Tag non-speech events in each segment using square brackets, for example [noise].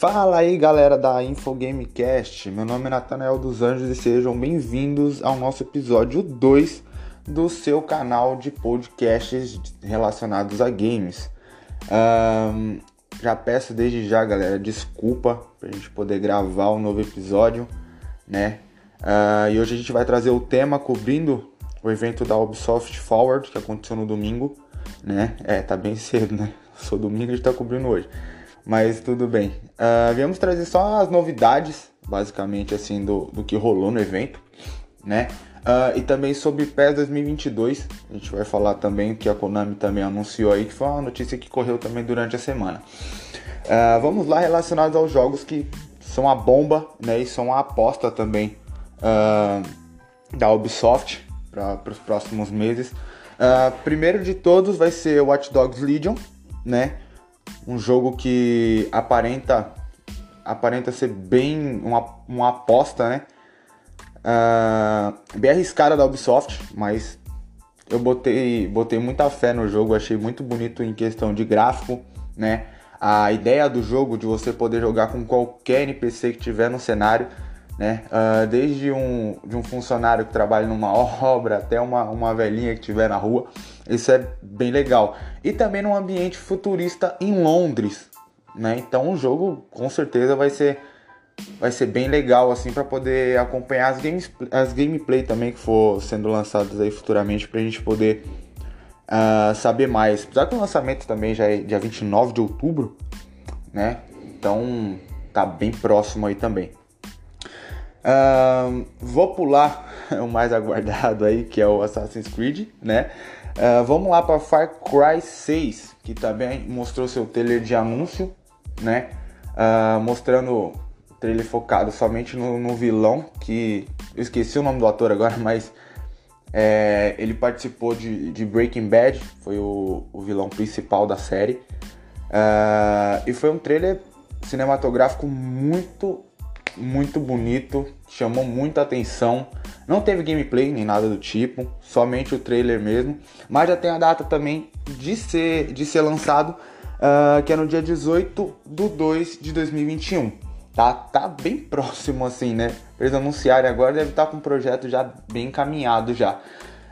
Fala aí galera da Infogamecast, meu nome é Natanael dos Anjos e sejam bem-vindos ao nosso episódio 2 do seu canal de podcasts relacionados a games. Um, já peço desde já, galera, desculpa pra gente poder gravar um novo episódio, né? Uh, e hoje a gente vai trazer o tema cobrindo o evento da Ubisoft Forward que aconteceu no domingo, né? É, tá bem cedo, né? Sou domingo, a gente tá cobrindo hoje mas tudo bem. Uh, viemos trazer só as novidades, basicamente, assim, do, do que rolou no evento, né? Uh, e também sobre PES 2022, a gente vai falar também que a Konami também anunciou aí, que foi uma notícia que correu também durante a semana. Uh, vamos lá, relacionados aos jogos que são a bomba, né? E são a aposta também da Ubisoft para os próximos meses. primeiro de todos vai ser Watch Dogs Legion, né? Um jogo que aparenta aparenta ser bem uma, uma aposta, né? Uh, bem arriscada da Ubisoft, mas eu botei, botei muita fé no jogo, achei muito bonito em questão de gráfico, né? A ideia do jogo de você poder jogar com qualquer NPC que tiver no cenário né? Uh, desde um, de um funcionário que trabalha numa [laughs] obra até uma, uma velhinha que estiver na rua. Isso é bem legal. E também num ambiente futurista em Londres, né? Então o jogo com certeza vai ser vai ser bem legal assim para poder acompanhar as games as gameplay também que for sendo lançadas aí futuramente para a gente poder uh, saber mais. Apesar que o lançamento também já é dia 29 de outubro, né? Então tá bem próximo aí também. Uh, vou pular [laughs] o mais aguardado aí, que é o Assassin's Creed, né? Uh, vamos lá para Far Cry 6, que também mostrou seu trailer de anúncio, né? Uh, mostrando o trailer focado somente no, no, vilão, que eu esqueci o nome do ator agora, [laughs] mas é, ele participou de, de, Breaking Bad, foi o, o vilão principal da série. E foi um trailer cinematográfico muito muito bonito, chamou muita atenção. Não teve gameplay nem nada do tipo, somente o trailer mesmo. Mas já tem a data também de ser, de ser lançado, uh, que é no dia 18 do 2 de 2021. Tá, tá bem [laughs] próximo assim, né? Eles anunciarem agora, deve estar com o projeto já bem encaminhado já.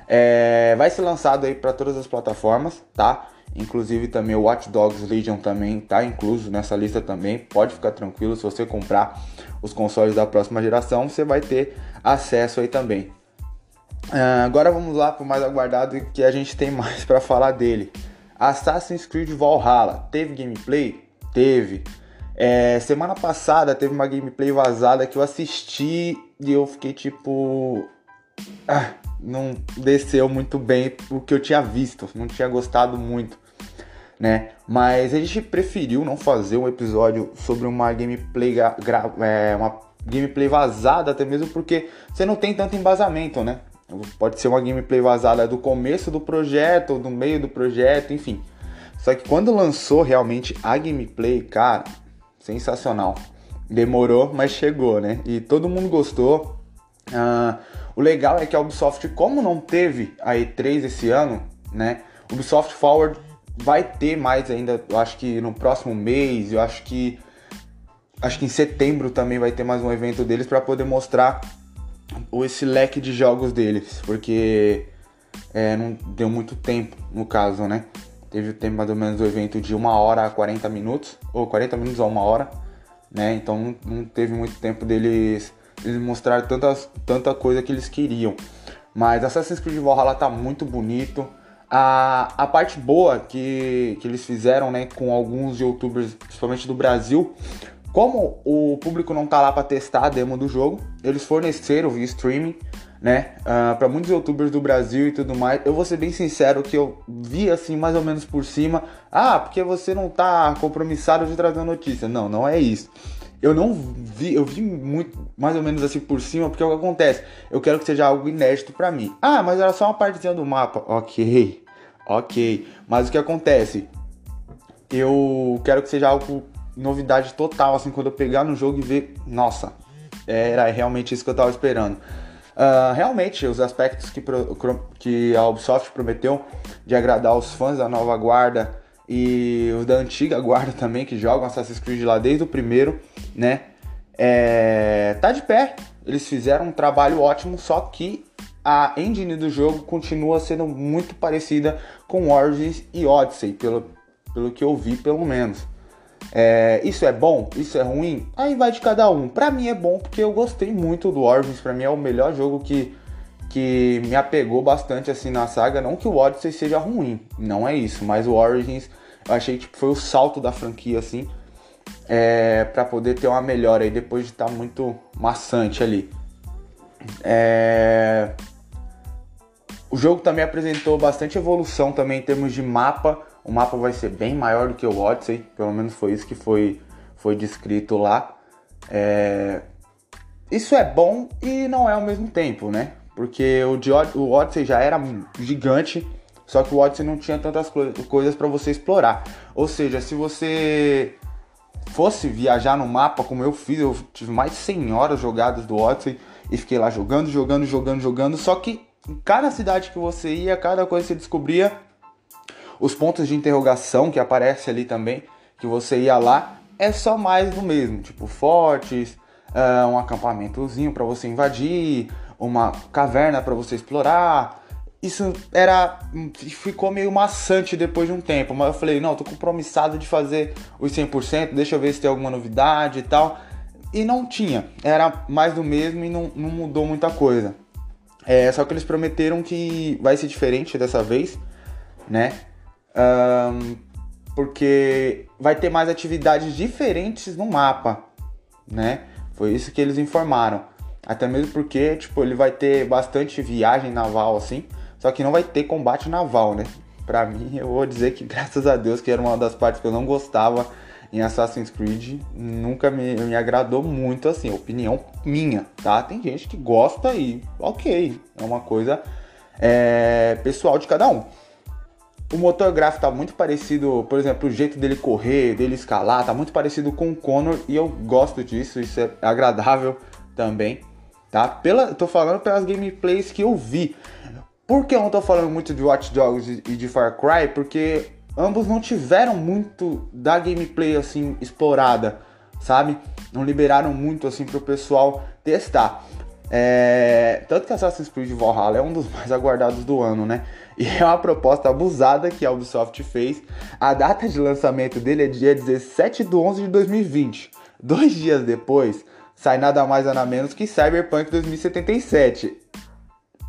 É, vai ser lançado aí para todas as plataformas, tá? Inclusive também o Watch Dogs Legion também tá incluso nessa lista também. Pode ficar tranquilo, se você comprar os consoles da próxima geração, você vai ter acesso aí também. Uh, agora vamos lá para o mais aguardado que a gente tem [laughs] mais para falar dele. Assassin's Creed Valhalla. Teve gameplay? Teve. É, semana passada teve uma gameplay vazada que eu assisti e eu fiquei tipo. Ah, não desceu muito bem o que eu tinha visto, não tinha gostado muito, né? Mas a gente preferiu não fazer um episódio sobre uma gameplay, é, uma gameplay vazada, até mesmo porque você não tem tanto embasamento, né? Pode ser uma gameplay vazada do começo do projeto, do meio do projeto, enfim. Só que quando lançou realmente a gameplay, cara, sensacional. Demorou, mas chegou, né? E todo mundo gostou. Uh, o legal é que a Ubisoft, como não teve a E3 esse ano, né? Ubisoft Forward vai ter mais ainda, eu acho que no próximo mês, eu acho que acho que em setembro também vai ter mais um evento deles para poder mostrar esse leque de jogos deles, porque é, não deu muito tempo no caso, né? Teve o tempo mais ou menos do evento de uma hora a 40 minutos, ou 40 minutos a uma hora, né? Então não, teve muito tempo deles eles mostraram tantas, tanta coisa que eles queriam. Mas Assassin's Creed Valhalla tá muito bonito. A, a parte boa que, que eles fizeram né, com alguns youtubers, principalmente do Brasil, como o público não tá lá para testar a demo do jogo, eles forneceram via streaming, né, uh, ah, para muitos youtubers do Brasil e tudo mais. Eu vou ser bem sincero que eu vi assim mais ou menos por cima, ah, porque você não tá compromissado de trazer notícia. Não, não é isso eu não vi, eu vi muito, mais ou menos assim por cima, porque é o que acontece? Eu quero que seja algo inédito para mim. Ah, mas era só uma partezinha do mapa. Ok, ok. Mas o que acontece? Eu quero que seja algo novidade total, assim, quando eu pegar no jogo e ver, nossa, era realmente isso que eu tava esperando. Uh, realmente, os aspectos que, que a Ubisoft prometeu de agradar os fãs da nova guarda e os da antiga guarda também, que jogam Assassin's Creed lá desde o primeiro, né? É, tá de pé. Eles fizeram um trabalho ótimo, só que a engine do jogo continua sendo muito parecida com Origins e Odyssey, pelo, pelo que eu vi, pelo menos. É, isso é bom? Isso é ruim? Aí vai de cada um. Pra mim é bom porque eu gostei muito do Origins. Pra mim é o melhor jogo que, que me apegou bastante assim na saga. Não que o Odyssey seja ruim, não é isso. Mas o Origins eu achei que foi o salto da franquia assim. É, para poder ter uma melhora aí depois de estar tá muito maçante ali. É... O jogo também apresentou bastante evolução também em termos de mapa. O mapa vai ser bem maior do que o Odyssey, pelo menos foi isso que foi, foi descrito lá. É... Isso é bom e não é ao mesmo tempo, né? Porque o, o Odyssey já era gigante, só que o Odyssey não tinha tantas coisas para você explorar. Ou seja, se você fosse viajar no mapa como eu fiz, eu tive mais de 100 horas jogadas do Odyssey e fiquei lá jogando, jogando, jogando, jogando. Só que em cada cidade que você ia, cada coisa que você descobria, os pontos de interrogação que aparece ali também, que você ia lá, é só mais do mesmo, tipo fortes, uh, um acampamentozinho para você invadir, uma caverna para você explorar. Isso era ficou meio maçante depois de um tempo, mas eu falei, não, tô compromissado de fazer os 100%, deixa eu ver se tem alguma novidade e tal. E não tinha, era mais do mesmo e não, não mudou muita coisa. É, só que eles prometeram que vai ser diferente dessa vez, né? Um, porque vai ter mais atividades diferentes no mapa, né? Foi isso que eles informaram. Até mesmo porque, tipo, ele vai ter bastante viagem naval assim, só que não vai ter combate naval, né? Pra mim, [laughs] eu vou dizer que graças a Deus, que era uma das partes que eu não gostava em Assassin's Creed nunca me, me agradou muito assim, opinião minha, tá? Tem gente que gosta e ok, é uma coisa é, pessoal de cada um. O motor gráfico tá muito parecido, por exemplo, o jeito dele correr, dele escalar, tá muito parecido com o Connor e eu gosto disso, isso é agradável também, tá? Pela, tô falando pelas gameplays que eu vi. Por que eu não tô falando muito de Watch Dogs e de Far Cry? Porque ambos não tiveram muito da gameplay assim explorada, sabe? Não liberaram muito assim pro pessoal testar. É... Tanto que Assassin's Creed Valhalla é um dos [laughs] mais aguardados do ano, né? E é uma proposta abusada que a Ubisoft fez. A data de lançamento dele é dia 17 de 11 de 2020. Dois dias depois, sai nada mais nada menos que Cyberpunk 2077.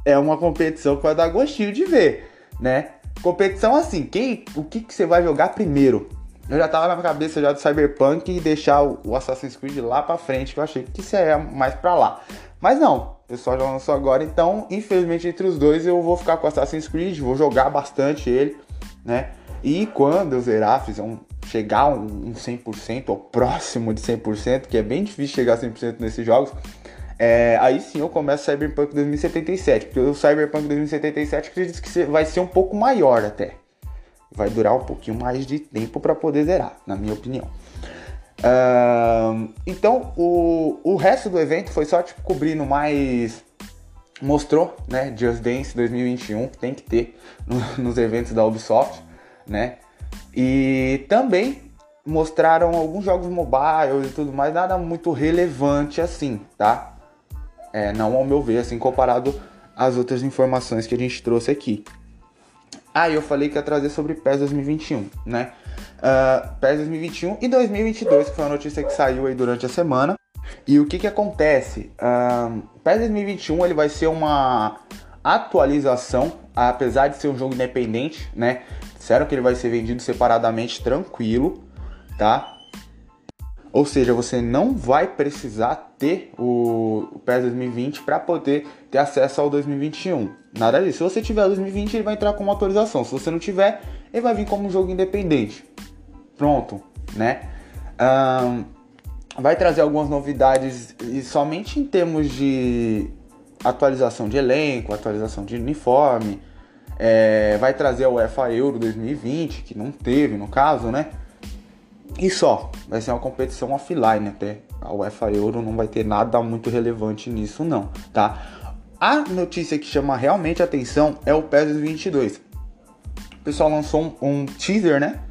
É uma competição que vai dar gostinho de ver, né? Competição assim, quem, o que, que você vai jogar primeiro? Eu já tava na cabeça já do Cyberpunk e deixar o Assassin's Creed lá pra frente, que eu achei que seria mais pra lá. Mas não, o pessoal já lançou agora, então, infelizmente, entre os dois eu vou ficar com Assassin's Creed, vou jogar bastante ele, né? E quando eu zerar, fizer um, chegar um, um 100% ou próximo de 100%, que é bem difícil chegar a 100% nesses jogos, é, aí sim eu começo Cyberpunk 2077, porque o Cyberpunk 2077 acredito que vai ser um pouco maior até. Vai durar um pouquinho mais de tempo para poder zerar, na minha opinião. Uh, então o, o resto do evento foi só tipo cobrindo mais. Mostrou, né? Just Dance 2021, tem que ter no, [laughs] nos eventos da Ubisoft, né? E também mostraram alguns jogos mobile e tudo mais, nada muito relevante assim, tá? É, não ao meu ver, assim, comparado às outras informações que a gente trouxe aqui. Ah, eu falei que ia trazer sobre PES 2021, né? Uh, PES 2021 e 2022, que foi uma notícia que saiu aí durante a semana. E o que que acontece? Uh, PES 2021 ele vai ser uma atualização, apesar de ser um jogo independente, né? Disseram que ele vai ser vendido separadamente, tranquilo, tá? Ou seja, você não vai precisar ter o, PES 2020 para poder ter acesso ao 2021. Nada disso. Se você tiver o 2020, ele vai entrar como atualização. Se você não tiver, ele vai vir como um jogo independente. Pronto, né? Um, vai trazer algumas novidades e somente em termos de atualização de elenco, atualização de uniforme. É, vai trazer a UEFA Euro 2020, que não teve no caso, né? E só, vai ser uma competição offline até. A UEFA Euro não vai ter nada muito relevante nisso não, tá? A notícia que chama realmente atenção é o PES 22. O pessoal lançou um, um teaser, né?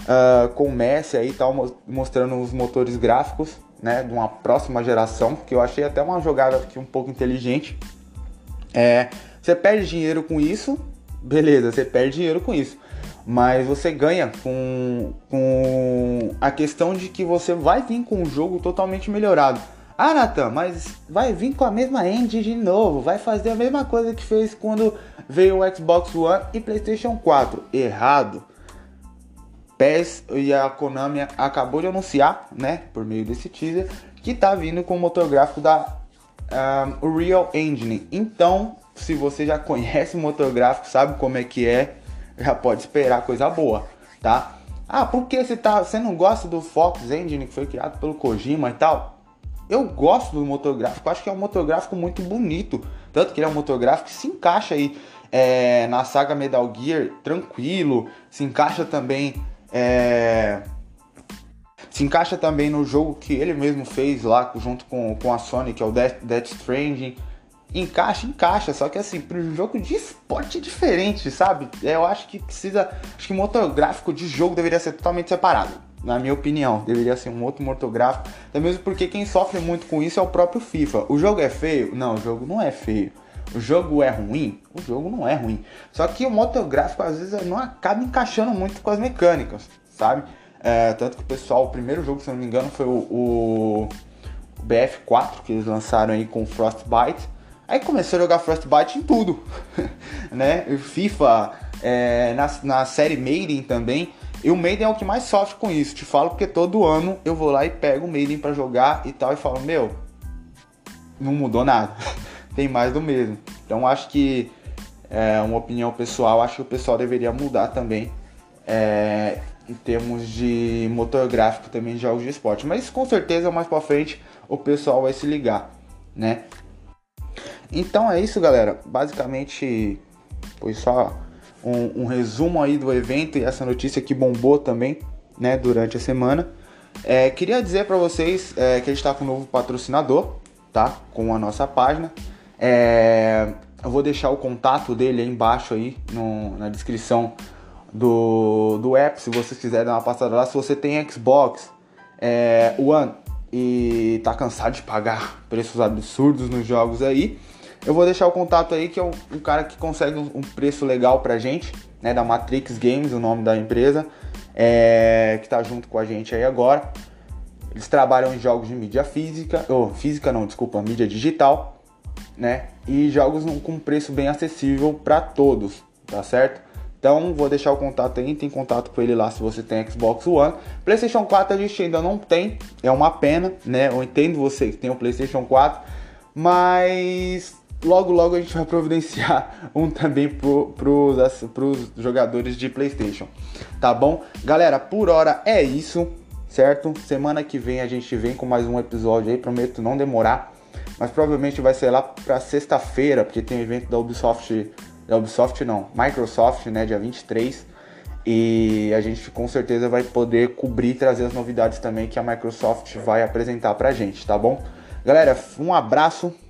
uh, com o Messi aí tal, mostrando os motores gráficos, né, de uma próxima geração, que eu achei até uma jogada aqui um pouco inteligente. É, você perde dinheiro com isso, beleza, você perde dinheiro com isso. Mas você ganha com, com a questão de que você vai vir com um jogo totalmente melhorado. Ah, Nathan, mas vai vir com a mesma engine de novo, vai fazer a mesma coisa que fez quando veio o Xbox One e PlayStation 4. Errado. PES e a Konami acabou de anunciar, né, por meio desse teaser, que tá vindo com o motor gráfico da um, Real Engine. Então, se você já conhece o motor gráfico, sabe como é que é, já pode esperar coisa boa, tá? Ah, por que você, tá, você não gosta do Fox Engine que foi criado pelo Kojima e tal? Eu gosto do motor gráfico, acho que é um motor gráfico muito bonito. Tanto que ele é um motor gráfico que se encaixa aí é, na saga Metal Gear tranquilo, se encaixa também. É, se encaixa também no jogo que ele mesmo fez lá junto com, com a Sony, que é o Death, Death Stranding. Encaixa, encaixa, só que assim, para um jogo de esporte diferente, sabe? Eu acho que precisa. Acho que motor gráfico de jogo deveria ser totalmente separado na minha opinião. Deveria ser um outro motográfico. Até mesmo porque quem sofre muito com isso é o próprio FIFA. O jogo é feio? Não, o jogo não é feio. O jogo é ruim? O jogo não é ruim. Só que o motográfico às vezes não acaba encaixando muito com as mecânicas, sabe? É, tanto que o pessoal, o primeiro jogo, se eu não me engano, foi o, o, o BF4 que eles lançaram aí com Frostbite. Aí começou a jogar Frostbite em tudo, [laughs] né? FIFA, é, na, na série Maiden também, e o Maiden é o que mais sofre com isso. Te falo porque todo ano eu vou lá e pego o Maiden para jogar e tal e falo, meu, não mudou nada. [laughs] Tem mais do mesmo. Então acho que é uma opinião pessoal, acho que o pessoal deveria mudar também é, em termos de motor gráfico também de jogos de esporte. Mas com certeza mais para frente o pessoal vai se ligar, né? Então é isso, galera. Basicamente foi só um, um, resumo aí do evento e essa notícia que bombou também, né, durante a semana. É, queria dizer para vocês é, que a gente está com um novo patrocinador, tá? Com a nossa página. É, eu vou deixar o contato dele aí embaixo aí no, na descrição do, do app, se vocês quiserem dar uma passada lá. Se você tem Xbox é, One e tá cansado de pagar preços absurdos nos jogos aí, eu vou deixar o contato aí, que é o, o cara que consegue um preço legal pra gente, né? Da Matrix Games, o nome da empresa, é, que tá junto com a gente aí agora. Eles trabalham em jogos de mídia física, ou oh, física não, desculpa, mídia digital, né? E jogos com preço bem acessível para todos, tá certo? Então vou deixar o contato aí, tem contato com ele lá se você tem Xbox One. PlayStation 4 a gente ainda não tem, é uma pena, né? Eu entendo você que tem o PlayStation 4, mas logo logo a gente vai providenciar [laughs] um também pro, pros, jogadores de Playstation, tá bom? Galera, por hora é isso, certo? Semana que vem a gente vem com mais um episódio aí, prometo não demorar, mas provavelmente vai ser lá pra sexta-feira, porque tem evento da Ubisoft, da Ubisoft não, Microsoft, né, dia 23, e a gente com certeza vai poder cobrir e trazer as novidades também que a Microsoft vai apresentar pra gente, tá bom? Galera, um abraço,